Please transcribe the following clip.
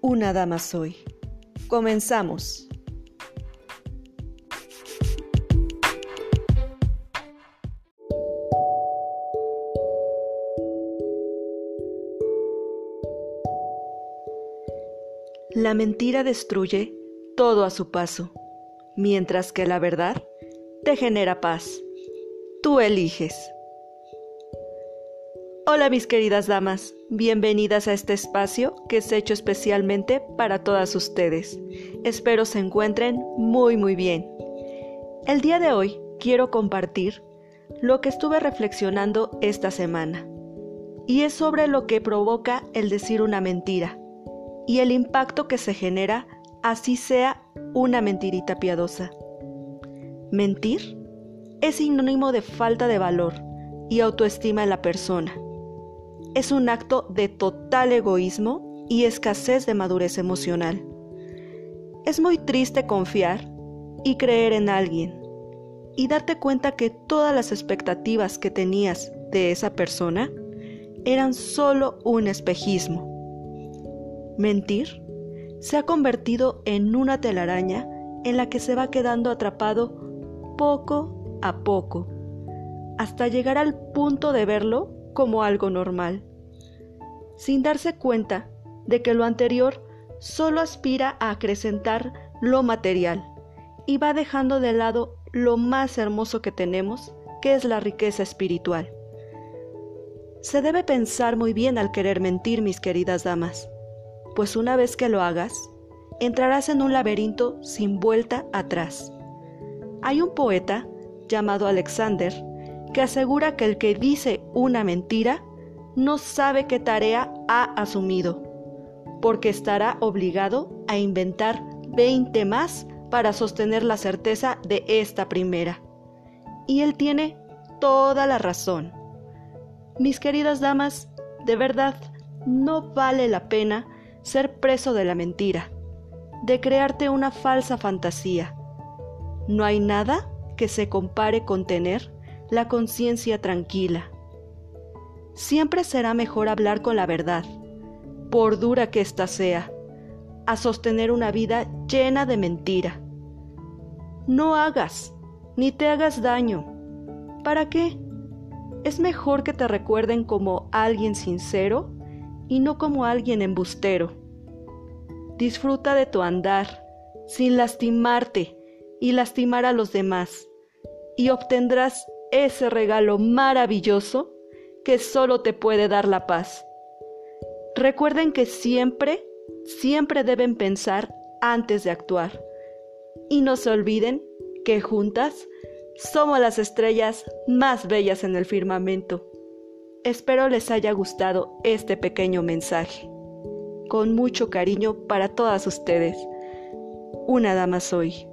Una Dama Soy. Comenzamos. La mentira destruye todo a su paso, mientras que la verdad te genera paz. Tú eliges. Hola mis queridas damas, bienvenidas a este espacio que es hecho especialmente para todas ustedes. Espero se encuentren muy muy bien. El día de hoy quiero compartir lo que estuve reflexionando esta semana, y es sobre lo que provoca el decir una mentira y el impacto que se genera así sea una mentirita piadosa. Mentir es sinónimo de falta de valor y autoestima en la persona. Es un acto de total egoísmo y escasez de madurez emocional. Es muy triste confiar y creer en alguien y darte cuenta que todas las expectativas que tenías de esa persona eran solo un espejismo Mentir se ha convertido en una telaraña en la que se va quedando atrapado poco a poco, hasta llegar al punto de verlo como algo normal, sin darse cuenta de que lo anterior solo aspira a acrecentar lo material y va dejando de lado lo más hermoso que tenemos, que es la riqueza espiritual. Se debe pensar muy bien al querer mentir, mis queridas damas pues una vez que lo hagas, entrarás en un laberinto sin vuelta atrás. Hay un poeta llamado Alexander que asegura que el que dice una mentira no sabe qué tarea ha asumido, porque estará obligado a inventar 20 más para sostener la certeza de esta primera. Y él tiene toda la razón. Mis queridas damas, de verdad, no vale la pena ser preso de la mentira, de crearte una falsa fantasía. No hay nada que se compare con tener la conciencia tranquila. Siempre será mejor hablar con la verdad, por dura que ésta sea, a sostener una vida llena de mentira. No hagas, ni te hagas daño. ¿Para qué? Es mejor que te recuerden como alguien sincero y no como alguien embustero. Disfruta de tu andar sin lastimarte y lastimar a los demás y obtendrás ese regalo maravilloso que solo te puede dar la paz. Recuerden que siempre, siempre deben pensar antes de actuar. Y no se olviden que juntas somos las estrellas más bellas en el firmamento. Espero les haya gustado este pequeño mensaje. Con mucho cariño para todas ustedes. Una dama soy.